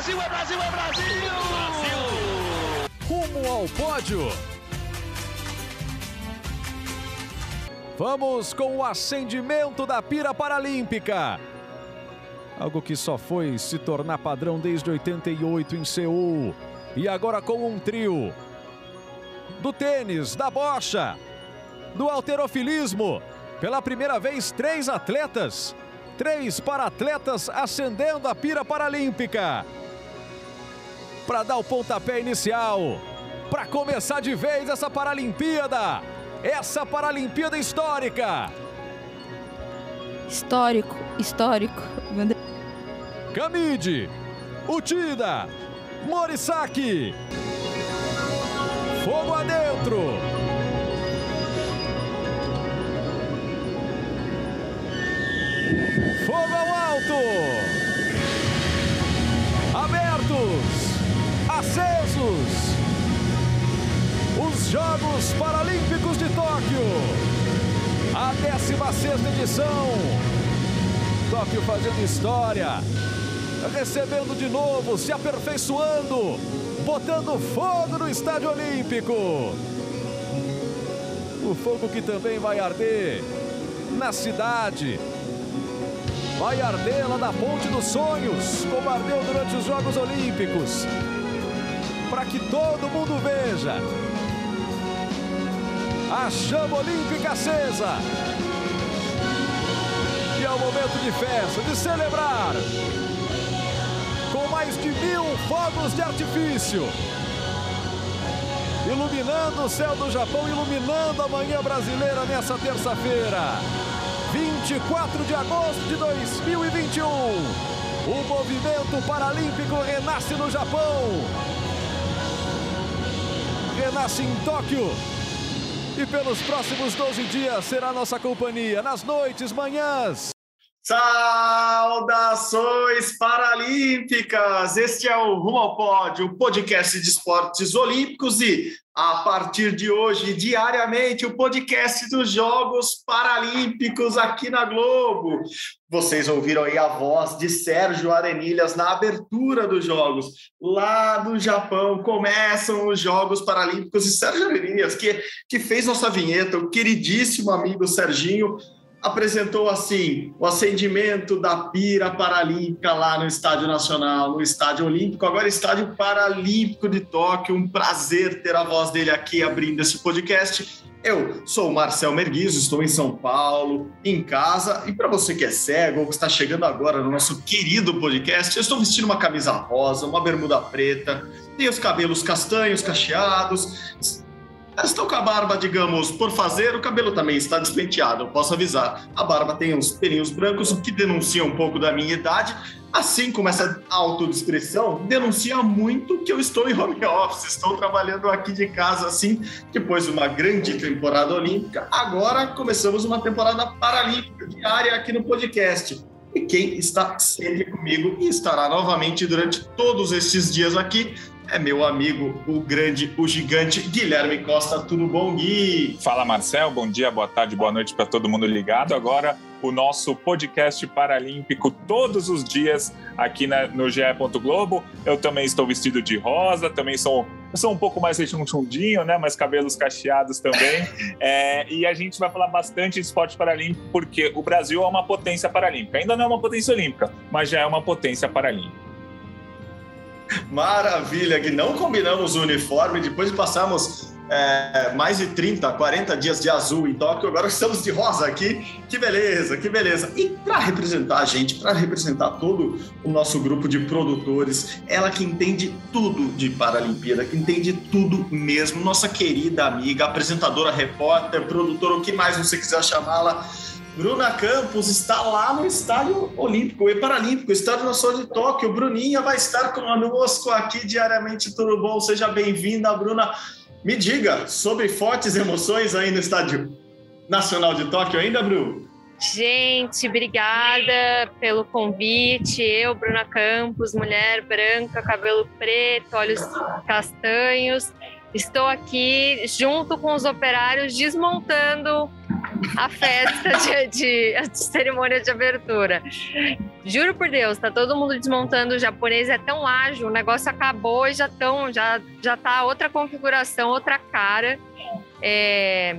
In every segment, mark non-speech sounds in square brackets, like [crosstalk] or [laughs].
Brasil, é Brasil, é Brasil! Brasil! Rumo ao pódio. Vamos com o acendimento da pira paralímpica. Algo que só foi se tornar padrão desde 88 em Seul. E agora com um trio. Do tênis, da bocha, do alterofilismo. Pela primeira vez, três atletas. Três para atletas acendendo a pira paralímpica. Para dar o pontapé inicial. Para começar de vez essa Paralimpíada essa Paralimpíada histórica. Histórico, histórico. Camide, Utida, Morisaki. Fogo adentro. Fogo ao alto. Acesos. Os Jogos Paralímpicos de Tóquio. A 16 edição. Tóquio fazendo história. Recebendo de novo, se aperfeiçoando. Botando fogo no Estádio Olímpico. O fogo que também vai arder na cidade. Vai arder lá na Ponte dos Sonhos, como ardeu durante os Jogos Olímpicos. Para que todo mundo veja a chama olímpica acesa. E é o momento de festa, de celebrar. Com mais de mil fogos de artifício. Iluminando o céu do Japão, iluminando a manhã brasileira nessa terça-feira. 24 de agosto de 2021. O movimento paralímpico renasce no Japão. Renasce em Tóquio e pelos próximos 12 dias será nossa companhia nas noites, manhãs. Saudações paralímpicas! Este é o Rumo ao Pódio, o podcast de esportes olímpicos e a partir de hoje, diariamente, o podcast dos Jogos Paralímpicos aqui na Globo. Vocês ouviram aí a voz de Sérgio Arenilhas na abertura dos Jogos. Lá no Japão começam os Jogos Paralímpicos e Sérgio Arenilhas, que, que fez nossa vinheta, o queridíssimo amigo Serginho, apresentou assim o acendimento da pira paralímpica lá no Estádio Nacional, no Estádio Olímpico, agora Estádio Paralímpico de Tóquio. Um prazer ter a voz dele aqui abrindo esse podcast. Eu sou o Marcel Merguizo, estou em São Paulo, em casa. E para você que é cego ou que está chegando agora no nosso querido podcast, eu estou vestindo uma camisa rosa, uma bermuda preta, tenho os cabelos castanhos, cacheados, Estou com a barba, digamos, por fazer, o cabelo também está despenteado, posso avisar. A barba tem uns pelinhos brancos, o que denuncia um pouco da minha idade, assim como essa autodescrição denuncia muito que eu estou em home office, estou trabalhando aqui de casa, assim, depois de uma grande temporada olímpica. Agora começamos uma temporada paralímpica diária aqui no podcast. E quem está sempre comigo e estará novamente durante todos estes dias aqui é meu amigo, o grande, o gigante Guilherme Costa. Tudo bom, Gui? Fala, Marcel. Bom dia, boa tarde, boa noite para todo mundo ligado. Agora, o nosso podcast paralímpico todos os dias aqui na, no GE. Globo. Eu também estou vestido de rosa, também sou, sou um pouco mais rechonchudinho, né? Mas cabelos cacheados também. [laughs] é, e a gente vai falar bastante de esporte paralímpico, porque o Brasil é uma potência paralímpica. Ainda não é uma potência olímpica, mas já é uma potência paralímpica. Maravilha, que não combinamos o uniforme, depois de passarmos é, mais de 30, 40 dias de azul em Tóquio, agora estamos de rosa aqui. Que beleza, que beleza. E para representar a gente, para representar todo o nosso grupo de produtores, ela que entende tudo de Paralimpíada, que entende tudo mesmo, nossa querida amiga, apresentadora, repórter, produtora, o que mais você quiser chamá-la Bruna Campos está lá no Estádio Olímpico e Paralímpico, Estádio Nacional de Tóquio. Bruninha vai estar conosco aqui diariamente. Tudo bom? Seja bem-vinda, Bruna. Me diga sobre fortes emoções aí no Estádio Nacional de Tóquio ainda, Bru? Gente, obrigada pelo convite. Eu, Bruna Campos, mulher branca, cabelo preto, olhos castanhos. Estou aqui junto com os operários desmontando a festa de, de, de, cerimônia de abertura. Juro por Deus, tá todo mundo desmontando. O japonês é tão ágil, o negócio acabou e já estão, já, já tá outra configuração, outra cara. É,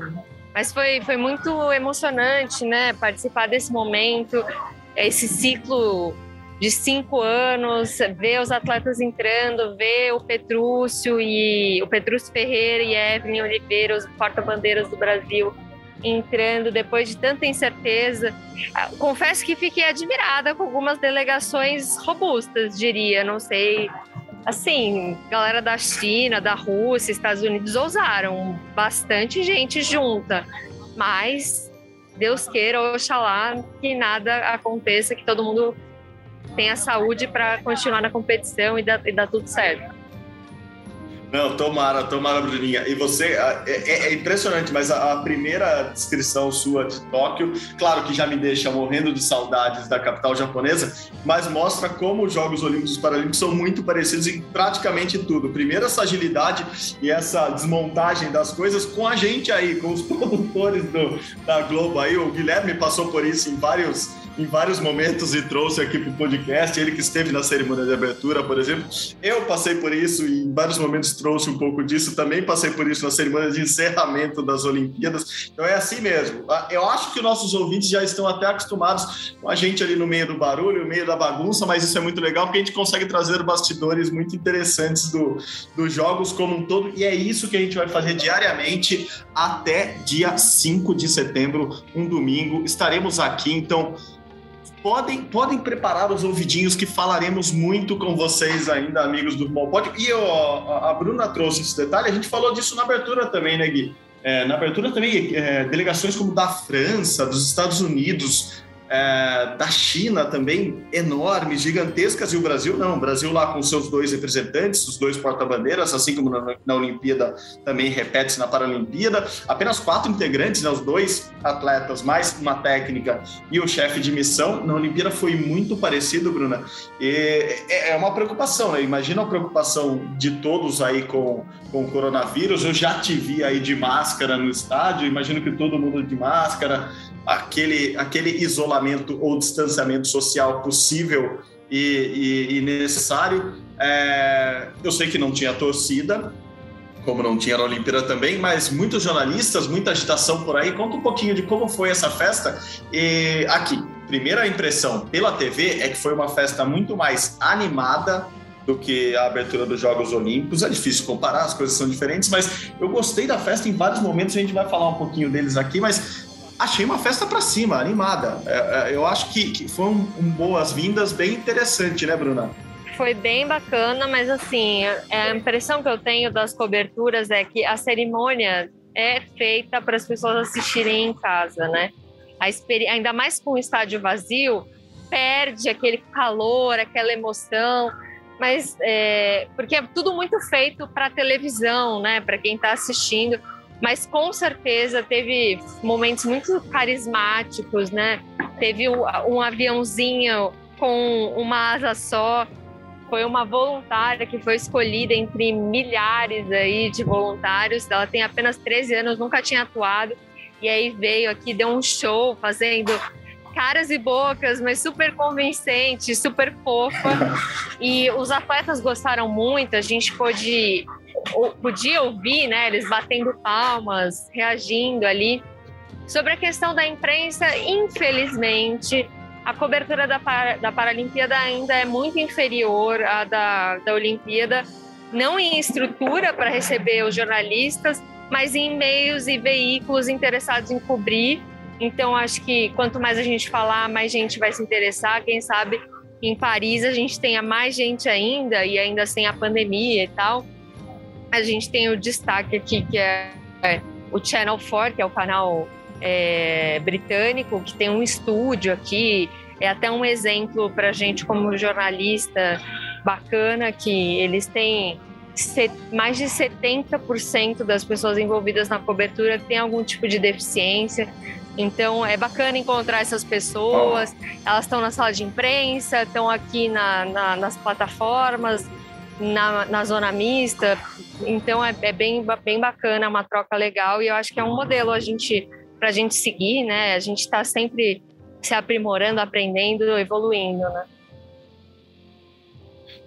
mas foi, foi muito emocionante, né? Participar desse momento, esse ciclo de cinco anos, ver os atletas entrando, ver o Petrúcio e o Petrúcio Ferreira e Evelyn Oliveira, os porta-bandeiras do Brasil, entrando depois de tanta incerteza. Ah, confesso que fiquei admirada com algumas delegações robustas, diria, não sei. Assim, galera da China, da Rússia, Estados Unidos ousaram, bastante gente junta, mas Deus queira, oxalá, que nada aconteça, que todo mundo tenha saúde para continuar na competição e dar, tudo certo. Não, tomara, tomara, Bruninha. E você, é, é, é impressionante, mas a, a, primeira descrição sua de Tóquio, claro que já me deixa morrendo de saudades da capital japonesa, mas mostra como os Jogos Olímpicos e Paralímpicos são muito parecidos em praticamente tudo. Primeiro, essa agilidade e essa desmontagem das coisas com a gente aí, com os [laughs] produtores do, da Globo aí. O Guilherme passou por isso em vários em vários momentos e trouxe aqui para o podcast. Ele que esteve na cerimônia de abertura, por exemplo. Eu passei por isso e em vários momentos trouxe um pouco disso. Também passei por isso na cerimônia de encerramento das Olimpíadas. Então é assim mesmo. Ah, eu acho que nossos ouvintes já estão até acostumados com a gente ali no meio do barulho, no meio da bagunça, mas isso é muito legal porque a gente consegue trazer bastidores muito interessantes do, dos jogos como um todo. E é isso que a gente vai fazer diariamente até dia 5 de setembro, um domingo. Estaremos aqui, então podem, podem preparar os ouvidinhos que falaremos muito com vocês ainda, amigos do Mopod. E eu, a Bruna trouxe esse detalhe, a gente falou disso na abertura também, né, Gui? É, na abertura também, é, delegações como da França, dos Estados Unidos, é, da China também, enormes, gigantescas, e o Brasil não. O Brasil lá com seus dois representantes, os dois porta-bandeiras, assim como na, na Olimpíada também repete-se na Paralimpíada. Apenas quatro integrantes, né, os dois atletas, mais uma técnica e o chefe de missão. Na Olimpíada foi muito parecido, Bruna. E é, é uma preocupação, né? Imagina a preocupação de todos aí com, com o coronavírus. Eu já te vi aí de máscara no estádio, imagino que todo mundo de máscara aquele, aquele isolamento ou distanciamento social possível e, e, e necessário. É, eu sei que não tinha torcida, como não tinha na Olimpíada também, mas muitos jornalistas, muita agitação por aí. Conta um pouquinho de como foi essa festa. E aqui, primeira impressão pela TV é que foi uma festa muito mais animada do que a abertura dos Jogos Olímpicos. É difícil comparar, as coisas são diferentes, mas eu gostei da festa em vários momentos. A gente vai falar um pouquinho deles aqui, mas achei uma festa para cima, animada. É, é, eu acho que, foi um, um boas-vindas bem interessante, né, Bruna? Foi bem bacana, mas assim, a impressão que eu tenho das coberturas é que a cerimônia é feita para as pessoas assistirem em casa, né? A experi... Ainda mais com o estádio vazio, perde aquele calor, aquela emoção, mas é... porque é tudo muito feito para televisão, né? Para quem está assistindo mas com certeza teve momentos muito carismáticos, né? Teve um aviãozinho com uma asa só, foi uma voluntária que foi escolhida entre milhares aí de voluntários. Ela tem apenas 13 anos, nunca tinha atuado. E aí veio aqui, deu um show fazendo caras e bocas, mas super convincente, super fofa. [laughs] E os atletas gostaram muito, a gente pôde podia ouvir, né, eles batendo palmas, reagindo ali. Sobre a questão da imprensa, infelizmente, a cobertura da, da Paralimpíada ainda é muito inferior à da, da Olimpíada, não em estrutura para receber os jornalistas, mas em meios e veículos interessados em cobrir. Então, acho que quanto mais a gente falar, mais gente vai se interessar. Quem sabe em Paris a gente tenha mais gente ainda, e ainda sem a pandemia e tal a gente tem o destaque aqui, que é, é o Channel 4, que é o canal é, britânico, que tem um estúdio aqui. É até um exemplo para a gente, como jornalista, bacana, que eles têm mais de 70% das pessoas envolvidas na cobertura têm algum tipo de deficiência. Então é bacana encontrar essas pessoas. Elas estão na sala de imprensa, estão aqui na, na, nas plataformas, na, na zona mista. Então é, é, bem, bem bacana, é uma troca legal e eu acho que é um modelo a gente para a gente seguir, né? A gente está sempre se aprimorando, aprendendo, evoluindo, né?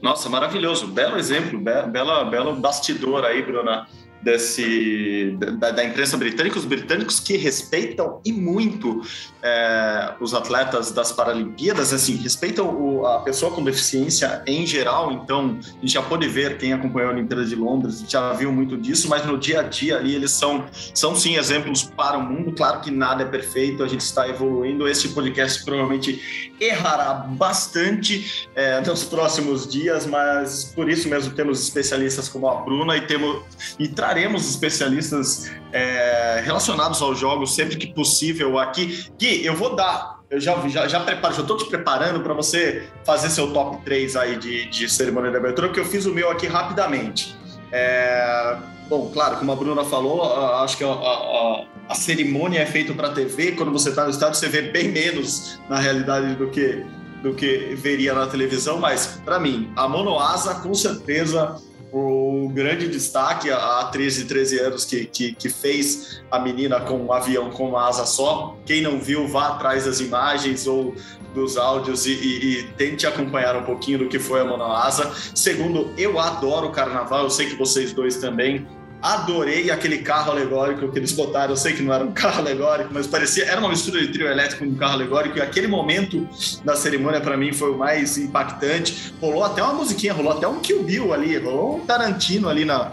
Nossa, maravilhoso. Belo exemplo, bela, belo bastidor aí, Bruna desse, da, da, imprensa britânica, os britânicos que respeitam e muito é, os atletas das Paralimpíadas, assim, respeitam o, a pessoa com deficiência em geral, então a gente já pode ver, quem acompanhou a Olimpíada de Londres já viu muito disso, mas no dia a dia ali eles são, são sim exemplos para o mundo, claro que nada é perfeito, a gente está evoluindo, esse podcast provavelmente errará bastante é, nos próximos dias, mas por isso mesmo temos especialistas como a Bruna e temos e traremos especialistas é, relacionados aos jogos sempre que possível aqui. Gui, eu vou dar eu já, já, já preparo, já estou te preparando para você fazer seu top 3 aí de, de cerimônia de abertura, porque eu fiz o meu aqui rapidamente. É, bom, claro, como a Bruna falou, acho que a, a, a cerimônia é feita para TV. Quando você está no estádio, você vê bem menos na realidade do que, do que veria na televisão. Mas, para mim, a Monoasa, com certeza, o grande destaque, a atriz de 13 anos que, que, que, fez a menina com um avião com uma asa só. Quem não viu, vá atrás das imagens ou dos áudios e, e, e tente acompanhar um pouquinho do que foi a Monoasa. Segundo, eu adoro carnaval, eu sei que vocês dois também. Adorei aquele carro alegórico que eles botaram. Eu sei que não era um carro alegórico, mas parecia era uma mistura de trio elétrico com um carro alegórico. E aquele momento da cerimônia para mim foi o mais impactante. Rolou até uma musiquinha, rolou até um Kill Bill ali, rolou um Tarantino ali na,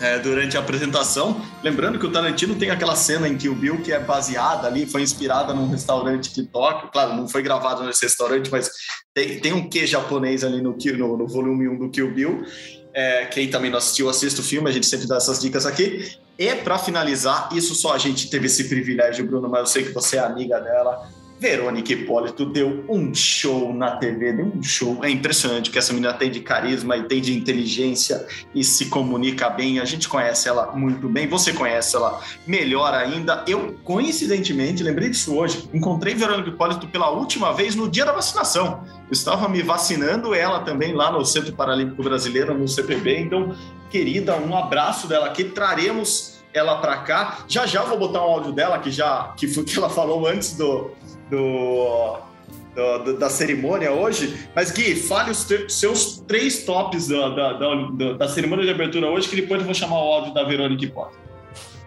é, durante a apresentação. Lembrando que o Tarantino tem aquela cena em Kill Bill que é baseada ali, foi inspirada num restaurante de Tóquio. Claro, não foi gravado nesse restaurante, mas tem, tem um quê japonês ali no, no, no volume 1 do Kill Bill. É, quem também não assistiu, assista o filme, a gente sempre dá essas dicas aqui. E para finalizar, isso só a gente teve esse privilégio, Bruno, mas eu sei que você é amiga dela. Verônica Hipólito deu um show na TV, deu um show. É impressionante que essa menina tem de carisma e tem de inteligência e se comunica bem. A gente conhece ela muito bem, você conhece ela melhor ainda. Eu, coincidentemente, lembrei disso hoje, encontrei Verônica Hipólito pela última vez no dia da vacinação. Eu estava me vacinando, ela também lá no Centro Paralímpico Brasileiro, no CPB. Então, querida, um abraço dela aqui. Traremos ela para cá. Já já vou botar um áudio dela que já que foi que ela falou antes do, do, do, da cerimônia hoje. Mas, Gui, fale os seus três tops da, da, da, da, cerimônia de abertura hoje, que depois eu vou chamar o áudio da Verônica Potter.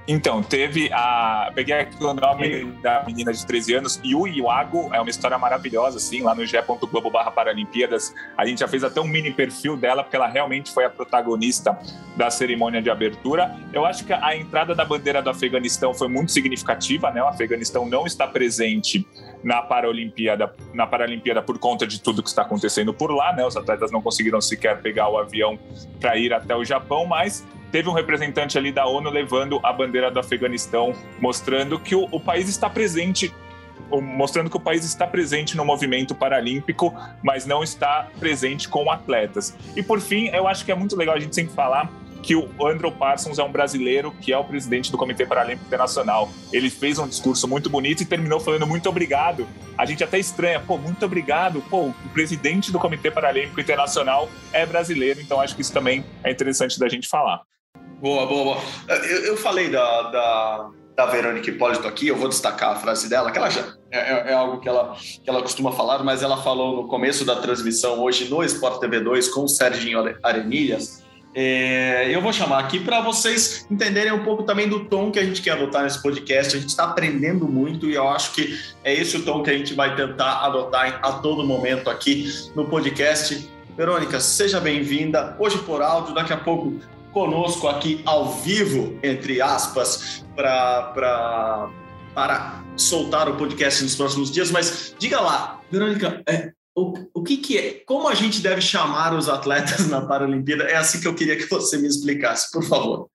Então, teve a. Peguei aqui o nome da menina de 13 anos, Yu Iwago, é uma história maravilhosa, assim, lá no ge.globo barra Paralimpíadas. A gente já fez até um mini perfil dela, porque ela realmente foi a protagonista da cerimônia de abertura. Eu acho que a entrada da bandeira do Afeganistão foi muito significativa, né? O Afeganistão não está presente na Paralimpíada, na Paralimpíada por conta de tudo que está acontecendo por lá, né? Os atletas não conseguiram sequer pegar o avião para ir até o Japão, mas teve um representante ali da ONU levando a bandeira do Afeganistão, mostrando que o, o país está presente mostrando que o país está presente no movimento paralímpico, mas não está presente com atletas. E por fim, eu acho que é muito legal a gente sempre falar que o Andrew Parsons é um brasileiro que é o presidente do Comitê Paralímpico Internacional. Ele fez um discurso muito bonito e terminou falando muito obrigado. A gente até estranha, pô, muito obrigado. Pô, o presidente do Comitê Paralímpico Internacional é brasileiro, então acho que isso também é interessante da gente falar. Boa, boa, boa. Eu, eu falei da, da, da Verônica Hipólito aqui, eu vou destacar a frase dela, que ela já é, é, é, algo que ela, que ela costuma falar, mas ela falou no começo da transmissão hoje no Sport TV 2 com o Serginho Arenilhas. É, eu vou chamar aqui para vocês entenderem um pouco também do tom que a gente quer adotar nesse podcast. A gente está aprendendo muito e eu acho que é esse o tom que a gente vai tentar adotar a todo momento aqui no podcast. Verônica, seja bem-vinda. Hoje por áudio, daqui a pouco conosco aqui ao vivo, entre aspas, pra, para soltar o podcast nos próximos dias. Mas diga lá, Verônica, é, o, o que, que é? Como a gente deve chamar os atletas [laughs] na Paralimpíada? É assim que eu queria que você me explicasse, por favor.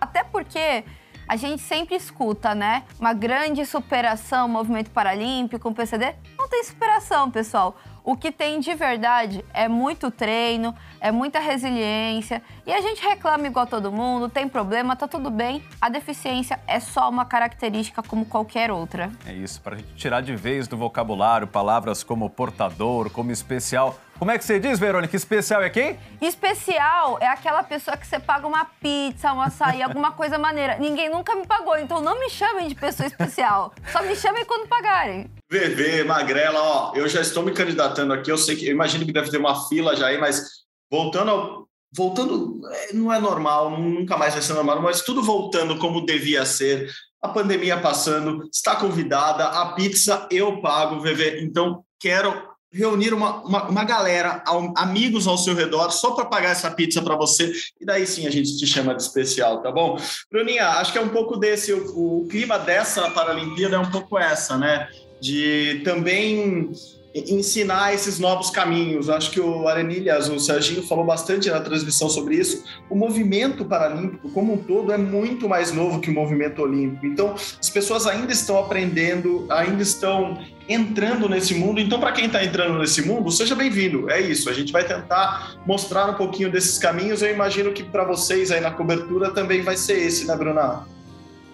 Até porque a gente sempre escuta, né? Uma grande superação, movimento paralímpico, um PCD. Não tem superação, pessoal O que tem de verdade é muito treino, é muita resiliência. E a gente reclama igual todo mundo, tem problema, tá tudo bem. A deficiência é só uma característica como qualquer outra. É isso, para a gente tirar de vez do vocabulário palavras como portador, como especial. Como é que você diz, Verônica? Especial é quem? Especial é aquela pessoa que você paga uma pizza, um açaí, alguma coisa maneira. Ninguém nunca me pagou, então não me chamem de pessoa especial. Só me chamem quando pagarem. VV, Magrela, ó, eu já estou me candidatando aqui. Eu sei que, eu imagino que deve ter uma fila já aí, mas voltando ao, voltando, é, não é normal, nunca mais vai ser normal, mas tudo voltando como devia ser. A pandemia passando, está convidada, a pizza eu pago, VV. Então, quero reunir uma, uma, uma galera, amigos ao seu redor, só para pagar essa pizza para você, e daí sim a gente te chama de especial, tá bom? Bruninha, acho que é um pouco desse, o, o clima dessa Paralimpíada é um pouco essa, né? De também ensinar esses novos caminhos. Acho que o Arenilhas, o Serginho falou bastante na transmissão sobre isso. O movimento paralímpico como um todo é muito mais novo que o movimento olímpico. Então, as pessoas ainda estão aprendendo, ainda estão entrando nesse mundo. Então, para quem está entrando nesse mundo, seja bem-vindo. É isso. A gente vai tentar mostrar um pouquinho desses caminhos. Eu imagino que para vocês aí na cobertura também vai ser esse, né, Bruna?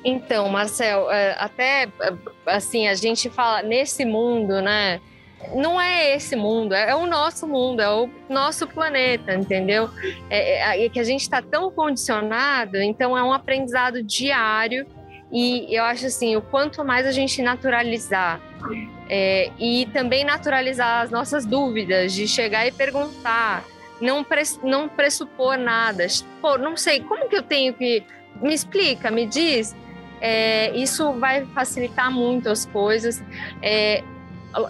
Então, Marcel, é, até assim, a gente fala nesse mundo, né? não é esse mundo, é, o nosso mundo, é o nosso planeta, entendeu? É, é, é que a gente está tão condicionado, então é um aprendizado diário e eu acho assim, o quanto mais a gente naturalizar é, e também naturalizar as nossas dúvidas, de chegar e perguntar, não, não pressupor nada. Pô, não sei, como que eu tenho que. Me explica, me diz. É, isso vai facilitar muito as coisas. É,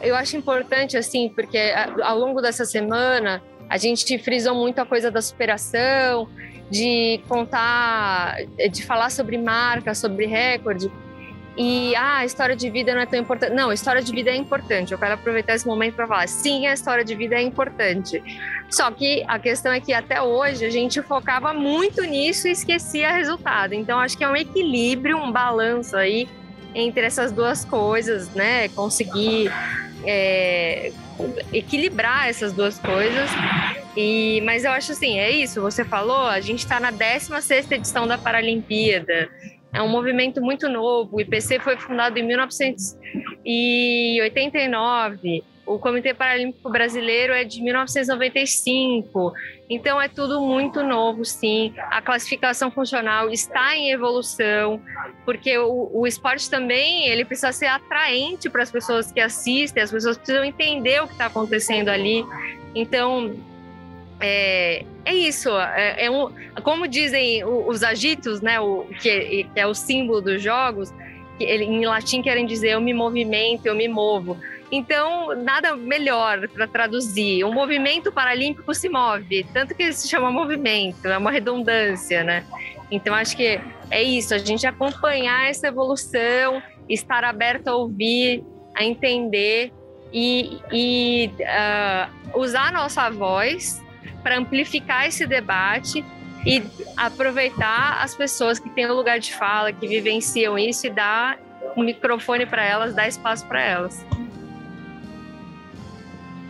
eu acho importante, assim, porque ao longo dessa semana a gente frisou muito a coisa da superação, de contar, de falar sobre marca, sobre recorde. E ah, a história de vida não é tão importante. Não, a história de vida é importante. Eu quero aproveitar esse momento para falar, sim, a história de vida é importante. Só que a questão é que até hoje a gente focava muito nisso e esquecia resultado. Então acho que é um equilíbrio, um balanço aí entre essas duas coisas, né? Conseguir é, equilibrar essas duas coisas. E, mas eu acho assim, é isso, você falou, a gente está na 16 edição da Paralimpíada. É um movimento muito novo. O IPC foi fundado em 1989. O Comitê Paralímpico Brasileiro é de 1995. Então é tudo muito novo, sim. A classificação funcional está em evolução, porque o, o esporte também ele precisa ser atraente para as pessoas que assistem, as pessoas precisam entender o que está acontecendo ali. Então é, é isso. É, é um, como dizem os agitos, né? O, que, que é o símbolo dos jogos, que ele, em latim querem dizer eu me movimento, eu me movo. Então, nada melhor para traduzir. O movimento paralímpico se move, tanto que ele se chama movimento, é uma redundância, né? Então, acho que é isso, a gente acompanhar essa evolução, estar aberto a ouvir, a entender e, e uh, usar a nossa voz para amplificar esse debate e aproveitar as pessoas que têm o lugar de fala, que vivenciam isso e dar um microfone para elas, dar espaço para elas.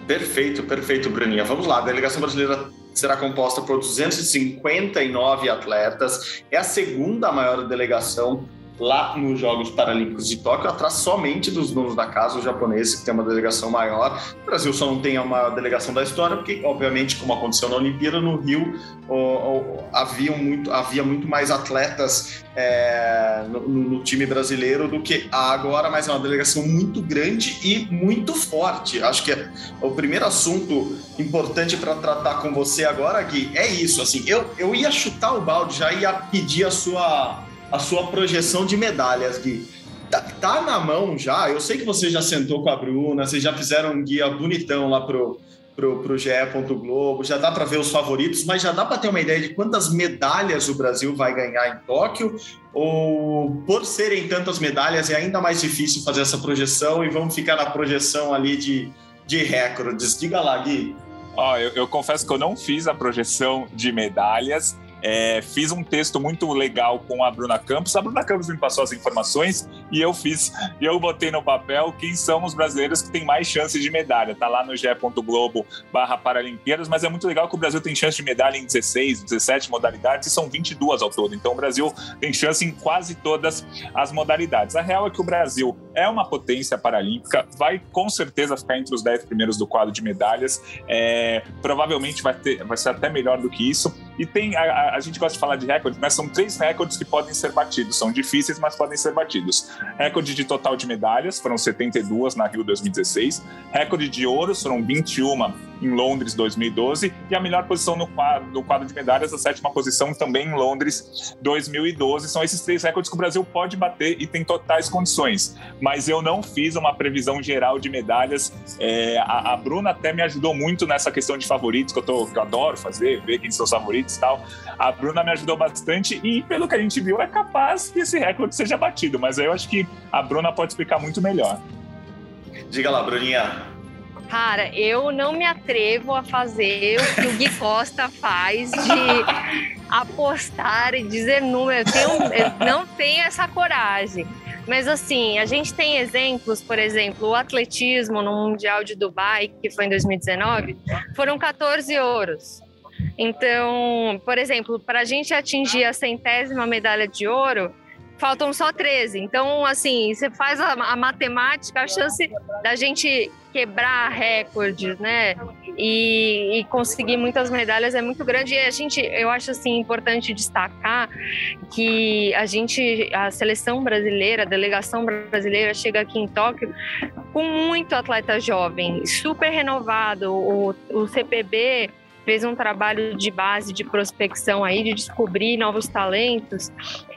Perfeito, perfeito, Bruninha. Vamos lá, a delegação brasileira será composta por 259 atletas, é a segunda maior delegação lá nos Jogos Paralímpicos de Tóquio, atrás somente dos donos da casa, os japoneses, que tem uma delegação maior. O Brasil só não tem uma delegação da história, porque, obviamente, como aconteceu na Olimpíada, no Rio havia, muito, havia muito mais atletas é, no, no, time brasileiro do que há agora, mas é uma delegação muito grande e muito forte. Acho que é o primeiro assunto importante para tratar com você agora, Gui, é isso. Assim, eu, eu ia chutar o balde, já ia pedir a sua a sua projeção de medalhas, Gui. Tá, tá, na mão já, eu sei que você já sentou com a Bruna, vocês já fizeram um guia bonitão lá pro, pro, pro GE. Globo, já dá para ver os favoritos, mas já dá para ter uma ideia de quantas medalhas o Brasil vai ganhar em Tóquio? Ou por serem tantas medalhas é ainda mais difícil fazer essa projeção e vamos ficar na projeção ali de, de recordes? Diga lá, Gui. Ó, eu, eu confesso que eu não fiz a projeção de medalhas, é, fiz um texto muito legal com a Bruna Campos. A Bruna Campos me passou as informações e eu fiz, eu botei no papel quem são os brasileiros que têm mais chances de medalha. Tá lá no ge.globo barra Paralimpíadas, mas é muito legal que o Brasil tem chance de medalha em 16, 17 modalidades e são 22 ao todo. Então o Brasil tem chance em quase todas as modalidades. A real é que o Brasil é uma potência paralímpica, vai com certeza ficar entre os 10 primeiros do quadro de medalhas, é, provavelmente vai, ter, vai ser até melhor do que isso. E tem, a, a, gente gosta de falar de recordes, mas são três recordes que podem ser batidos. São difíceis, mas podem ser batidos. Recorde de total de medalhas, foram 72 na Rio 2016. Recorde de ouro, foram 21 em Londres 2012. E a melhor posição no quadro, no quadro de medalhas, a sétima posição também em Londres 2012. São esses três recordes que o Brasil pode bater e tem totais condições. Mas eu não fiz uma previsão geral de medalhas. É, a, a, Bruna até me ajudou muito nessa questão de favoritos, que eu, tô, que eu adoro fazer, ver quem são os favoritos e tal. A Bruna me ajudou bastante e, pelo que a gente viu, é capaz que esse recorde seja batido. Mas eu acho que a Bruna pode explicar muito melhor. Diga lá, Bruninha. Cara, eu não me atrevo a fazer o que o Gui Costa faz de apostar e dizer número. Eu, tenho, eu não tenho essa coragem. Mas assim, a gente tem exemplos, por exemplo, o atletismo no Mundial de Dubai, que foi em 2019, foram 14 ouros. Então, por exemplo, para a gente atingir a centésima medalha de ouro, faltam só 13. Então, assim, você faz a, a, matemática, a chance da gente quebrar recordes, né? E, e, conseguir muitas medalhas é muito grande. E a gente, eu acho assim importante destacar que a gente, a seleção brasileira, a delegação brasileira chega aqui em Tóquio com muito atleta jovem, super renovado. O, o CPB fez um trabalho de base de prospecção aí, de descobrir novos talentos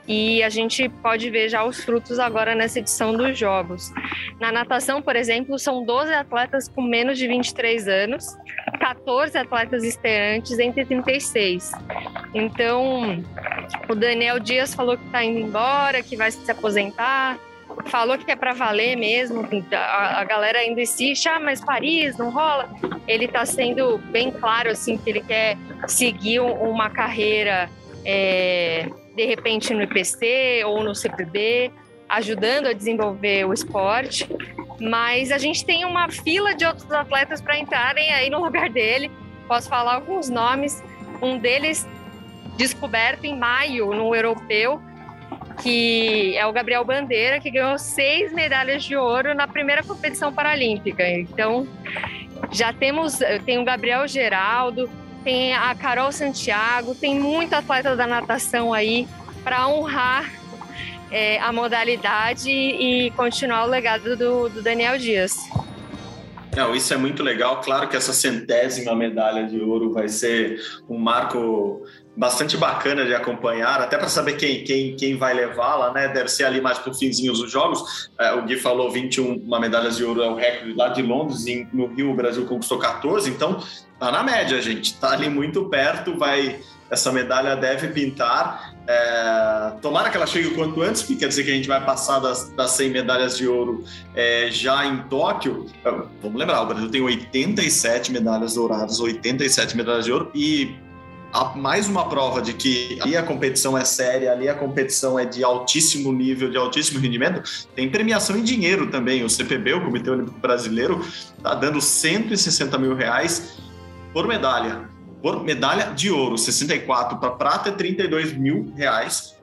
e a gente pode ver já os frutos agora nessa edição dos Jogos. Na natação, por exemplo, são 12 atletas com menos de 23 anos, 14 atletas estreantes entre 36. Então, o Daniel Dias falou que está indo embora, que vai se aposentar falou que é para valer mesmo, a, a, galera ainda insiste, ah, mas Paris não rola. Ele está sendo bem claro assim que ele quer seguir uma carreira é, de repente no IPC ou no CPB, ajudando a desenvolver o esporte. Mas a gente tem uma fila de outros atletas para entrarem aí no lugar dele. Posso falar alguns nomes. Um deles descoberto em maio no europeu, que é o Gabriel Bandeira, que ganhou seis medalhas de ouro na primeira competição paralímpica. Então, já temos, tem o Gabriel Geraldo, tem a Carol Santiago, tem muito atleta da natação aí para honrar é, a modalidade e continuar o legado do, do Daniel Dias. Não, isso é muito legal. Claro que essa centésima medalha de ouro vai ser um marco bastante bacana de acompanhar, até para saber quem, quem, quem vai levá-la, né? Deve ser ali mais para o finzinho dos jogos. É, o Gui falou 21 uma medalhas de ouro é o recorde lá de Londres, no Rio o Brasil conquistou 14, então tá na média, gente. Tá ali muito perto, vai essa medalha deve pintar. É, tomara que ela chegue o quanto antes, porque quer dizer que a gente vai passar das, das 100 medalhas de ouro é, já em Tóquio. É, vamos lembrar, o Brasil tem 87 medalhas douradas, 87 medalhas de ouro, e mais uma prova de que ali a competição é séria, ali a competição é de altíssimo nível, de altíssimo rendimento, tem premiação em dinheiro também. O CPB, o Comitê Olímpico Brasileiro, está dando 160 mil reais por medalha. Por medalha de ouro, 64 para prata e 32 mil reais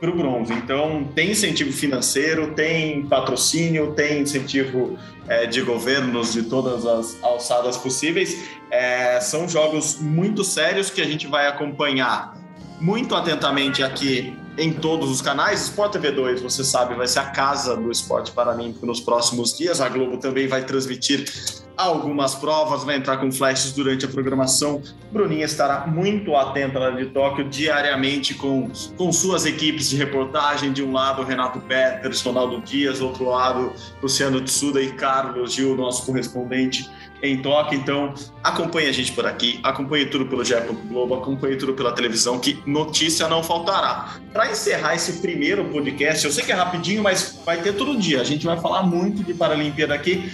para o bronze. Então, tem incentivo financeiro, tem patrocínio, tem incentivo é, de governos de todas as alçadas possíveis. É, são jogos muito sérios que a gente vai acompanhar muito atentamente aqui em todos os canais. Sport TV 2, você sabe, vai ser a casa do esporte paralímpico nos próximos dias. A Globo também vai transmitir algumas provas, vai entrar com flashes durante a programação. Bruninha estará muito atenta lá de Tóquio diariamente com, com suas equipes de reportagem. De um lado, Renato Peters, Ronaldo Dias, outro lado, Luciano Tsuda e Carlos Gil, nosso correspondente em Tóquio. Então, acompanhe a gente por aqui, acompanhe tudo pelo GE. Globo, acompanhe tudo pela televisão, que notícia não faltará. Para encerrar esse primeiro podcast, eu sei que é rapidinho, mas vai ter todo dia. A gente vai falar muito de Paralimpíada aqui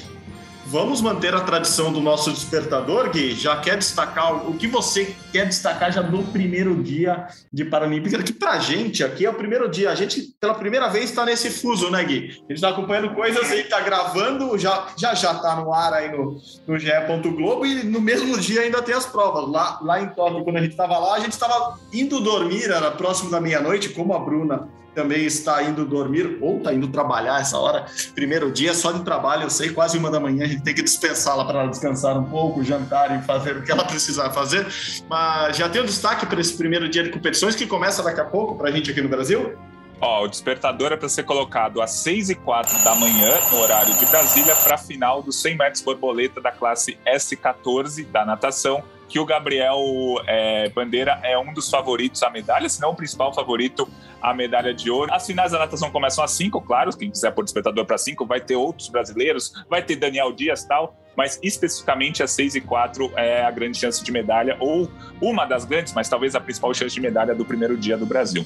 vamos manter a tradição do nosso despertador, Gui. Já quer destacar o que você quer destacar já no primeiro dia de Paralímpica? Que pra gente aqui é o primeiro dia. A gente, pela primeira vez, está nesse fuso, né, Gui? A gente está acompanhando coisas aí, tá gravando, já já, já tá no ar aí no, no GE. Globo e no mesmo dia ainda tem as provas. Lá, lá em Tóquio, quando a gente estava lá, a gente estava indo dormir, era próximo da meia-noite, como a Bruna também está indo dormir ou está indo trabalhar essa hora. Primeiro dia só de trabalho, eu sei, quase uma da manhã, a gente tem que dispensá-la para descansar um pouco, jantar e fazer o que ela precisar fazer. Mas já tem um destaque para esse primeiro dia de competições que começa daqui a pouco para a gente aqui no Brasil? Ó, o despertador é para ser colocado às 6 e 4 da manhã, no horário de Brasília, para a final dos 100 metros borboleta da classe S14 da natação, que o Gabriel é, Bandeira é um dos favoritos à medalha, se não o principal favorito à medalha de ouro. As finais da natação começam às 5, claro, quem quiser pôr despertador para 5, vai ter outros brasileiros, vai ter Daniel Dias tal, mas especificamente às 6 e 4 é a grande chance de medalha, ou uma das grandes, mas talvez a principal chance de medalha do primeiro dia do Brasil.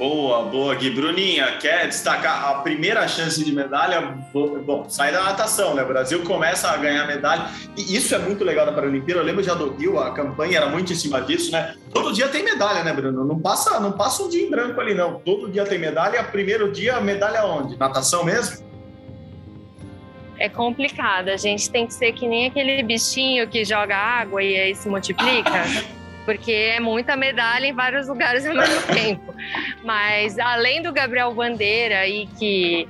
Boa, boa, Gui. Bruninha, quer destacar a primeira chance de medalha? Bom, sai da natação, né? O Brasil começa a ganhar medalha. E isso é muito legal da Paralimpíada. Eu lembro já do Rio, a campanha era muito em cima disso, né? Todo dia tem medalha, né, Bruno? Não passa, não passa um dia em branco ali, não. Todo dia tem medalha. Primeiro dia, medalha onde? Natação mesmo? É complicado. A gente tem que ser que nem aquele bichinho que joga água e aí se multiplica [laughs] porque é muita medalha em vários lugares ao [laughs] mesmo tempo. Mas além do Gabriel Bandeira e que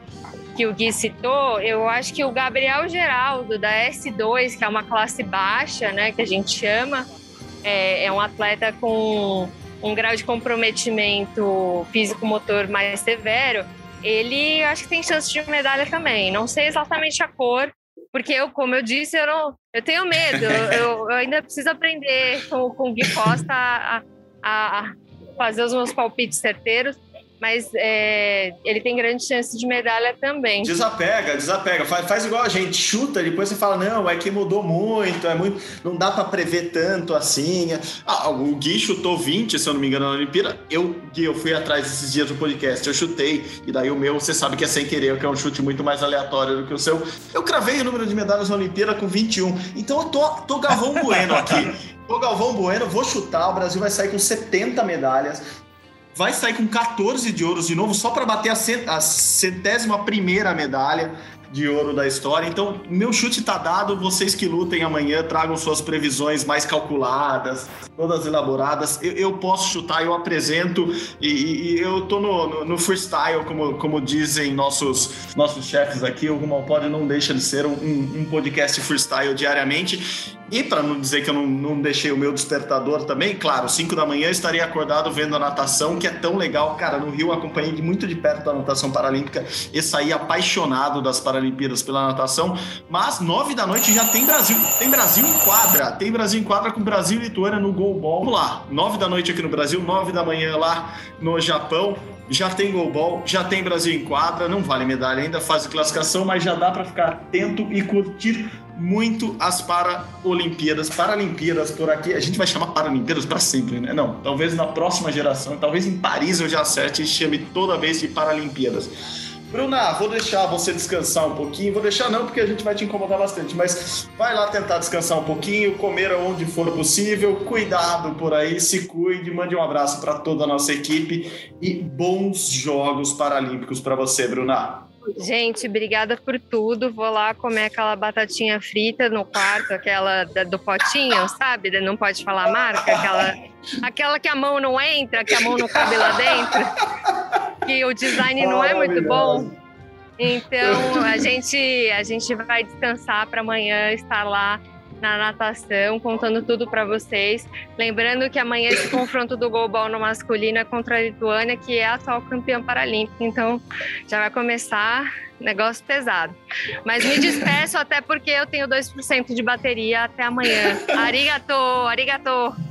que o Gui citou, eu acho que o Gabriel Geraldo da S2, que é uma classe baixa, né, que a gente chama, é, é um atleta com um grau de comprometimento físico-motor mais severo. Ele acho que tem chance de medalha também. Não sei exatamente a cor, porque eu, como eu disse, eu, não, eu tenho medo. eu, eu [laughs] ainda preciso aprender com, com o Gui Costa a, a, fazer os meus palpites certeiros mas é, ele tem grande chance de medalha também. Desapega, desapega, faz, faz igual a gente, chuta, depois você fala, não, é que mudou muito, é muito, não dá para prever tanto assim. Ah, o Gui chutou 20, se eu não me engano, na Olimpíada. Eu, Gui, eu fui atrás desses dias do podcast, eu chutei, e daí o meu, você sabe que é sem querer, que é um chute muito mais aleatório do que o seu. Eu cravei o número de medalhas na Olimpíada com 21, então eu tô, tô Galvão Bueno aqui. [laughs] Tô Galvão Bueno, vou chutar, o Brasil vai sair com 70 medalhas vai sair com 14 de ouros de novo, só para bater a centésima primeira medalha de ouro da história. Então, meu chute tá dado. Vocês que lutem amanhã, tragam suas previsões mais calculadas, todas elaboradas. Eu, eu posso chutar, eu apresento e, e eu tô no, no, no, freestyle, como, como dizem nossos, nossos chefes aqui. O Rumal Pod não deixa de ser um, um podcast freestyle diariamente. E para não dizer que eu não, não, deixei o meu despertador também, claro, 5 da manhã estaria acordado vendo a natação, que é tão legal. Cara, no Rio acompanhei muito de perto a natação paralímpica e saí apaixonado das Paralimpíadas pela natação. Mas 9 da noite já tem Brasil. Tem Brasil em quadra. Tem Brasil em quadra com Brasil e Lituânia no goalball. Vamos lá, 9 da noite aqui no Brasil, 9 da manhã lá no Japão já tem goalball, já tem Brasil em quadra, não vale medalha ainda, fase de classificação, mas já dá para ficar atento e curtir muito as Paralimpíadas, Paralimpíadas por aqui. A gente vai chamar Paralimpíadas para sempre, né? Não, talvez na próxima geração, talvez em Paris eu já acerte e chame toda vez de Paralimpíadas. Bruna, vou deixar você descansar um pouquinho. Vou deixar não, porque a gente vai te incomodar bastante, mas vai lá tentar descansar um pouquinho, comer onde for possível. Cuidado por aí, se cuide. Mande um abraço para toda a nossa equipe e bons Jogos Paralímpicos para você, Bruna. Gente, obrigada por tudo. Vou lá comer aquela batatinha frita no quarto, aquela do potinho, sabe? Não pode falar marca, aquela, aquela que a mão não entra, que a mão não cabe lá dentro, que o design não é muito bom. Então a gente a gente vai descansar para amanhã estar lá na natação, contando tudo para vocês. Lembrando que amanhã esse confronto do goalball no masculino é contra a Lituânia, que é a atual campeã paralímpica. Então já vai começar negócio pesado. Mas me despeço até porque eu tenho 2% de bateria até amanhã. Arigato, arigato.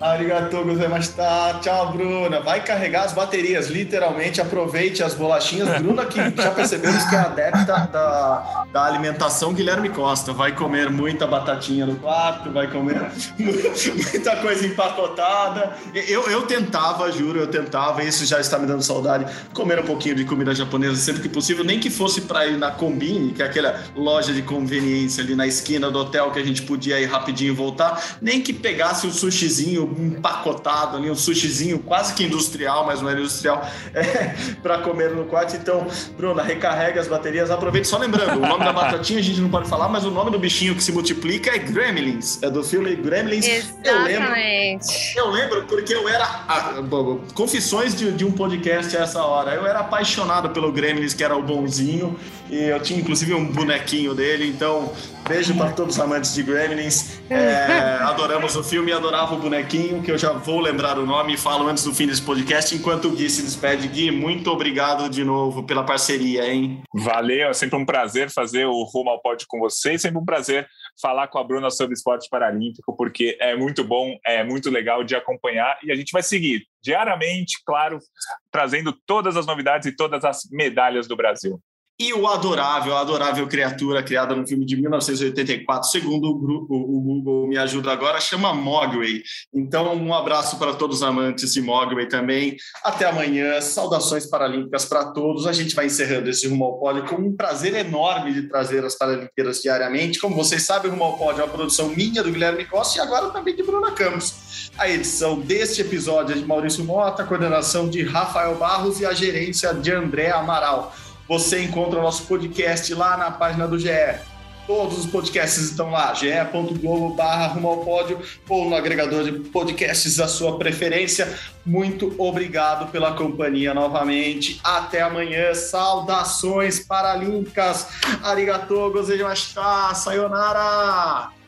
Arigatou gozaimasu. Tchau, Bruna. Vai carregar as baterias, literalmente. Aproveite as bolachinhas. Bruna, que já percebemos que é adepta da, da alimentação Guilherme Costa. Vai comer muita batatinha no quarto, vai comer muita coisa empacotada. Eu, eu tentava, juro, eu tentava, isso já está me dando saudade, comer um pouquinho de comida japonesa sempre que possível, nem que fosse para ir na Combine, que é aquela loja de conveniência ali na esquina do hotel que a gente podia ir rapidinho e voltar, nem que pegasse o sushizinho empacotado ali, um sushizinho quase que industrial, mas não era industrial, [laughs] é, para comer no quarto. Então, Bruna, recarrega as baterias, aproveite. Só lembrando, o nome da batatinha a gente não pode falar, mas o nome do bichinho que se multiplica é Gremlins, é do filme Gremlins. Exatamente. Eu lembro, eu lembro porque eu era. Ah, confissões de, de um podcast a essa hora. Eu era apaixonado pelo Gremlins, que era o bonzinho, e eu tinha inclusive um bonequinho dele, então Beijo para todos os amantes de Gremlins. É, adoramos o filme e adorava o bonequinho, que eu já vou lembrar o nome e falo antes do fim desse podcast, enquanto o Gui se despede. Gui, muito obrigado de novo pela parceria, hein? Valeu, é sempre um prazer fazer o Rumo ao Pódio com vocês, sempre um prazer falar com a Bruna sobre esporte paralímpico, porque é muito bom, é muito legal de acompanhar e a gente vai seguir diariamente, claro, trazendo todas as novidades e todas as medalhas do Brasil. E o adorável, a adorável criatura criada no filme de 1984, segundo o, grupo, o Google me ajuda agora, chama Mogwai. Então, um abraço para todos os amantes de Mogwai também. Até amanhã. Saudações paralímpicas para todos. A gente vai encerrando esse Rumo ao Pódio com um prazer enorme de trazer as Paralimpíadas diariamente. Como vocês sabem, o Rumo ao Pódio é uma produção minha, do Guilherme Costa, e agora também de Bruna Campos. A edição deste episódio é de Maurício Mota, a coordenação de Rafael Barros e a gerência de André Amaral. Você encontra o nosso podcast lá na página do GE. Todos os podcasts estão lá, ge.globo barra rumo ao pódio ou no agregador de podcasts da sua preferência. Muito obrigado pela companhia novamente. Até amanhã. Saudações paralímpicas. Arigatou, gozaimashita. Sayonara.